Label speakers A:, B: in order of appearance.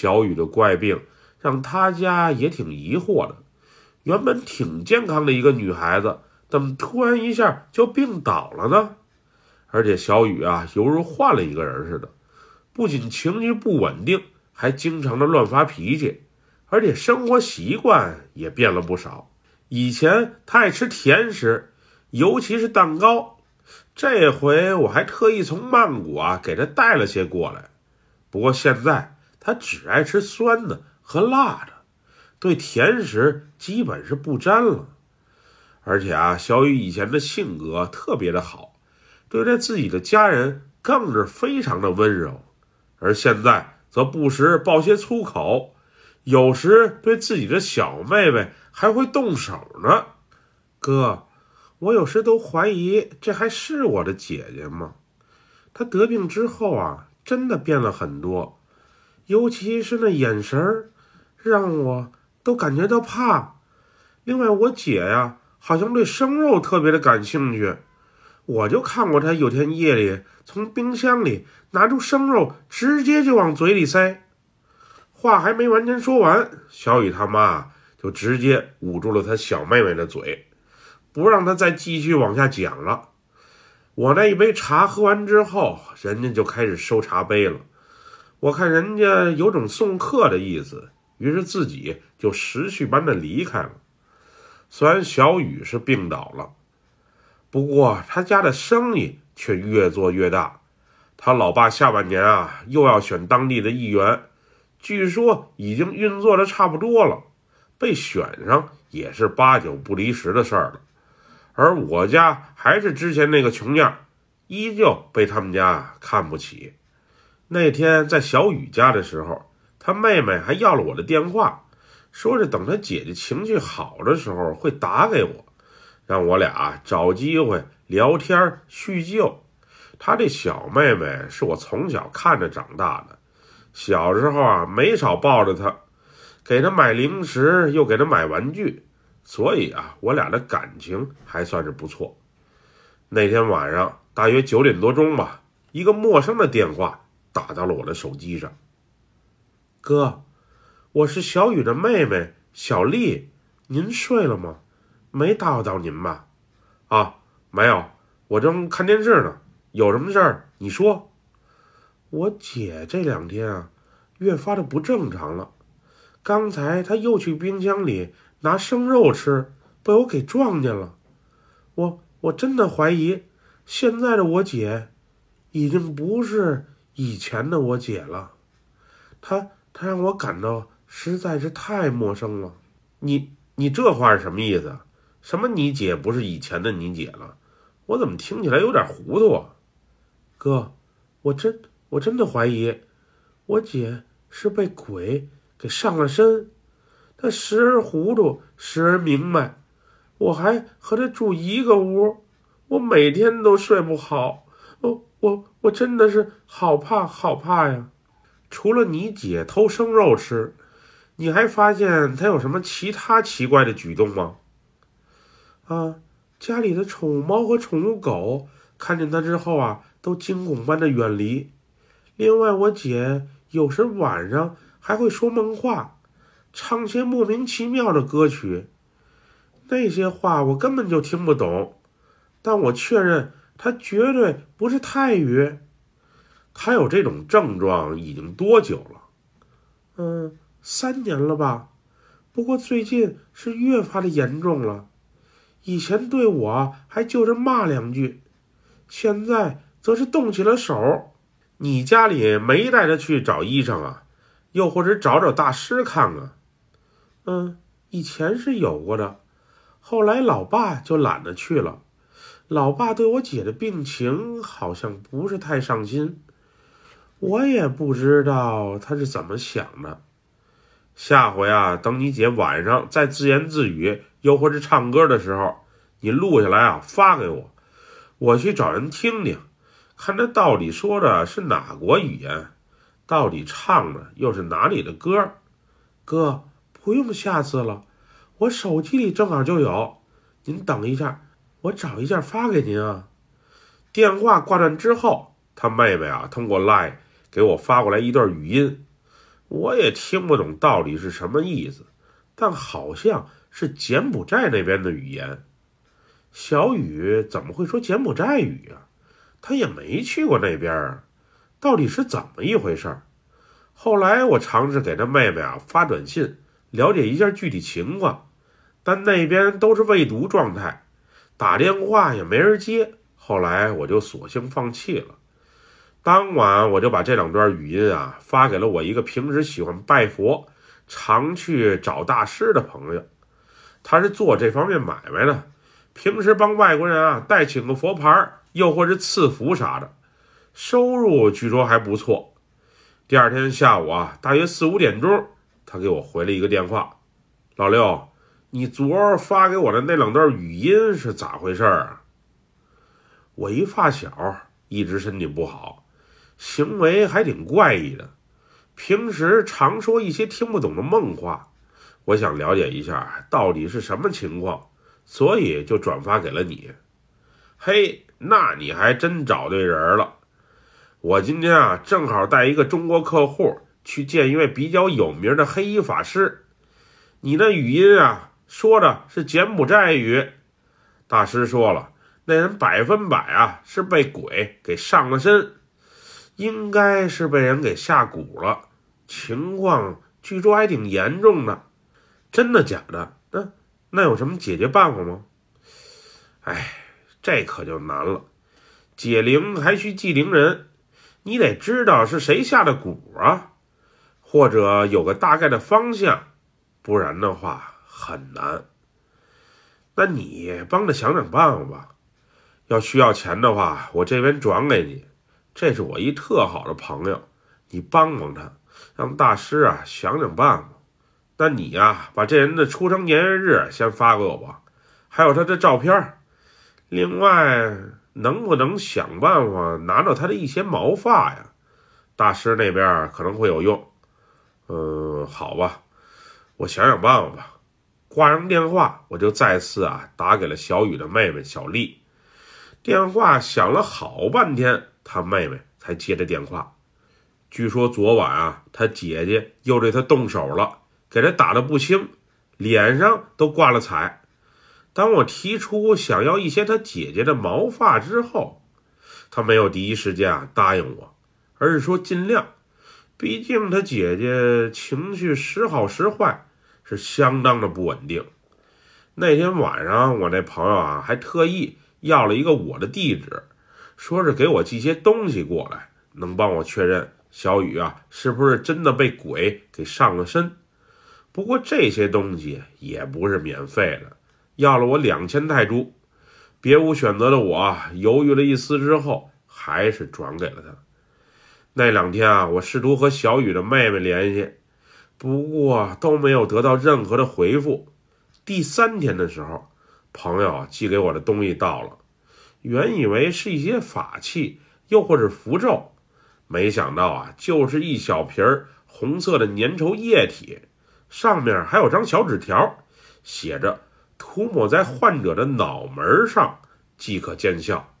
A: 小雨的怪病让他家也挺疑惑的。原本挺健康的一个女孩子，怎么突然一下就病倒了呢？而且小雨啊，犹如换了一个人似的，不仅情绪不稳定，还经常的乱发脾气，而且生活习惯也变了不少。以前她爱吃甜食，尤其是蛋糕，这回我还特意从曼谷啊给她带了些过来。不过现在他只爱吃酸的和辣的。对甜食基本是不沾了，而且啊，小雨以前的性格特别的好，对待自己的家人更是非常的温柔，而现在则不时爆些粗口，有时对自己的小妹妹还会动手呢。哥，我有时都怀疑这还是我的姐姐吗？她得病之后啊，真的变了很多，尤其是那眼神儿，让我。都感觉到怕。另外，我姐呀，好像对生肉特别的感兴趣。我就看过她有天夜里从冰箱里拿出生肉，直接就往嘴里塞。话还没完全说完，小雨他妈就直接捂住了她小妹妹的嘴，不让她再继续往下讲了。我那一杯茶喝完之后，人家就开始收茶杯了。我看人家有种送客的意思。于是自己就识趣般的离开了。虽然小雨是病倒了，不过他家的生意却越做越大。他老爸下半年啊又要选当地的议员，据说已经运作的差不多了，被选上也是八九不离十的事儿了。而我家还是之前那个穷样，依旧被他们家看不起。那天在小雨家的时候。他妹妹还要了我的电话，说是等他姐姐情绪好的时候会打给我，让我俩找机会聊天叙旧。他这小妹妹是我从小看着长大的，小时候啊没少抱着她，给她买零食又给她买玩具，所以啊我俩的感情还算是不错。那天晚上大约九点多钟吧，一个陌生的电话打到了我的手机上。哥，我是小雨的妹妹小丽，您睡了吗？没打扰到您吧？啊，没有，我正看电视呢。有什么事儿你说。我姐这两天啊，越发的不正常了。刚才她又去冰箱里拿生肉吃，被我给撞见了。我我真的怀疑，现在的我姐，已经不是以前的我姐了。她。她让我感到实在是太陌生了。你你这话是什么意思？什么你姐不是以前的你姐了？我怎么听起来有点糊涂啊？哥，我真我真的怀疑，我姐是被鬼给上了身。她时而糊涂，时而明白。我还和她住一个屋，我每天都睡不好。我我我真的是好怕好怕呀！除了你姐偷生肉吃，你还发现她有什么其他奇怪的举动吗？啊，家里的宠物猫和宠物狗看见她之后啊，都惊恐般的远离。另外，我姐有时晚上还会说梦话，唱些莫名其妙的歌曲，那些话我根本就听不懂，但我确认她绝对不是泰语。他有这种症状已经多久了？嗯，三年了吧。不过最近是越发的严重了。以前对我还就是骂两句，现在则是动起了手。你家里没带他去找医生啊？又或者找找大师看看？嗯，以前是有过的，后来老爸就懒得去了。老爸对我姐的病情好像不是太上心。我也不知道他是怎么想的。下回啊，等你姐晚上再自言自语，又或是唱歌的时候，你录下来啊，发给我，我去找人听听，看他到底说的是哪国语言，到底唱的又是哪里的歌。哥，不用下次了，我手机里正好就有。您等一下，我找一下发给您啊。电话挂断之后，他妹妹啊，通过 Line。给我发过来一段语音，我也听不懂到底是什么意思，但好像是柬埔寨那边的语言。小雨怎么会说柬埔寨语啊？他也没去过那边啊，到底是怎么一回事？后来我尝试给他妹妹啊发短信，了解一下具体情况，但那边都是未读状态，打电话也没人接。后来我就索性放弃了。当晚我就把这两段语音啊发给了我一个平时喜欢拜佛、常去找大师的朋友，他是做这方面买卖的，平时帮外国人啊代请个佛牌，又或是赐福啥的，收入据说还不错。第二天下午啊，大约四五点钟，他给我回了一个电话：“老六，你昨儿发给我的那两段语音是咋回事啊？”我一发小一直身体不好。行为还挺怪异的，平时常说一些听不懂的梦话，我想了解一下到底是什么情况，所以就转发给了你。嘿，那你还真找对人了。我今天啊正好带一个中国客户去见一位比较有名的黑衣法师，你那语音啊说的是柬埔寨语，大师说了，那人百分百啊是被鬼给上了身。应该是被人给下蛊了，情况据说还挺严重的，真的假的？那那有什么解决办法吗？哎，这可就难了，解铃还需系铃人，你得知道是谁下的蛊啊，或者有个大概的方向，不然的话很难。那你帮着想想办法吧，要需要钱的话，我这边转给你。这是我一特好的朋友，你帮帮他，让大师啊想想办法。那你呀，把这人的出生年月日先发给我吧，还有他的照片。另外，能不能想办法拿到他的一些毛发呀？大师那边可能会有用。嗯，好吧，我想想办法吧。挂上电话，我就再次啊打给了小雨的妹妹小丽。电话响了好半天。他妹妹才接的电话，据说昨晚啊，他姐姐又对他动手了，给他打的不轻，脸上都挂了彩。当我提出想要一些他姐姐的毛发之后，他没有第一时间啊答应我，而是说尽量，毕竟他姐姐情绪时好时坏，是相当的不稳定。那天晚上，我那朋友啊还特意要了一个我的地址。说是给我寄些东西过来，能帮我确认小雨啊是不是真的被鬼给上了身。不过这些东西也不是免费的，要了我两千泰铢。别无选择的我犹豫了一丝之后，还是转给了他。那两天啊，我试图和小雨的妹妹联系，不过都没有得到任何的回复。第三天的时候，朋友寄给我的东西到了。原以为是一些法器，又或是符咒，没想到啊，就是一小瓶儿红色的粘稠液体，上面还有张小纸条，写着“涂抹在患者的脑门上即可见效”。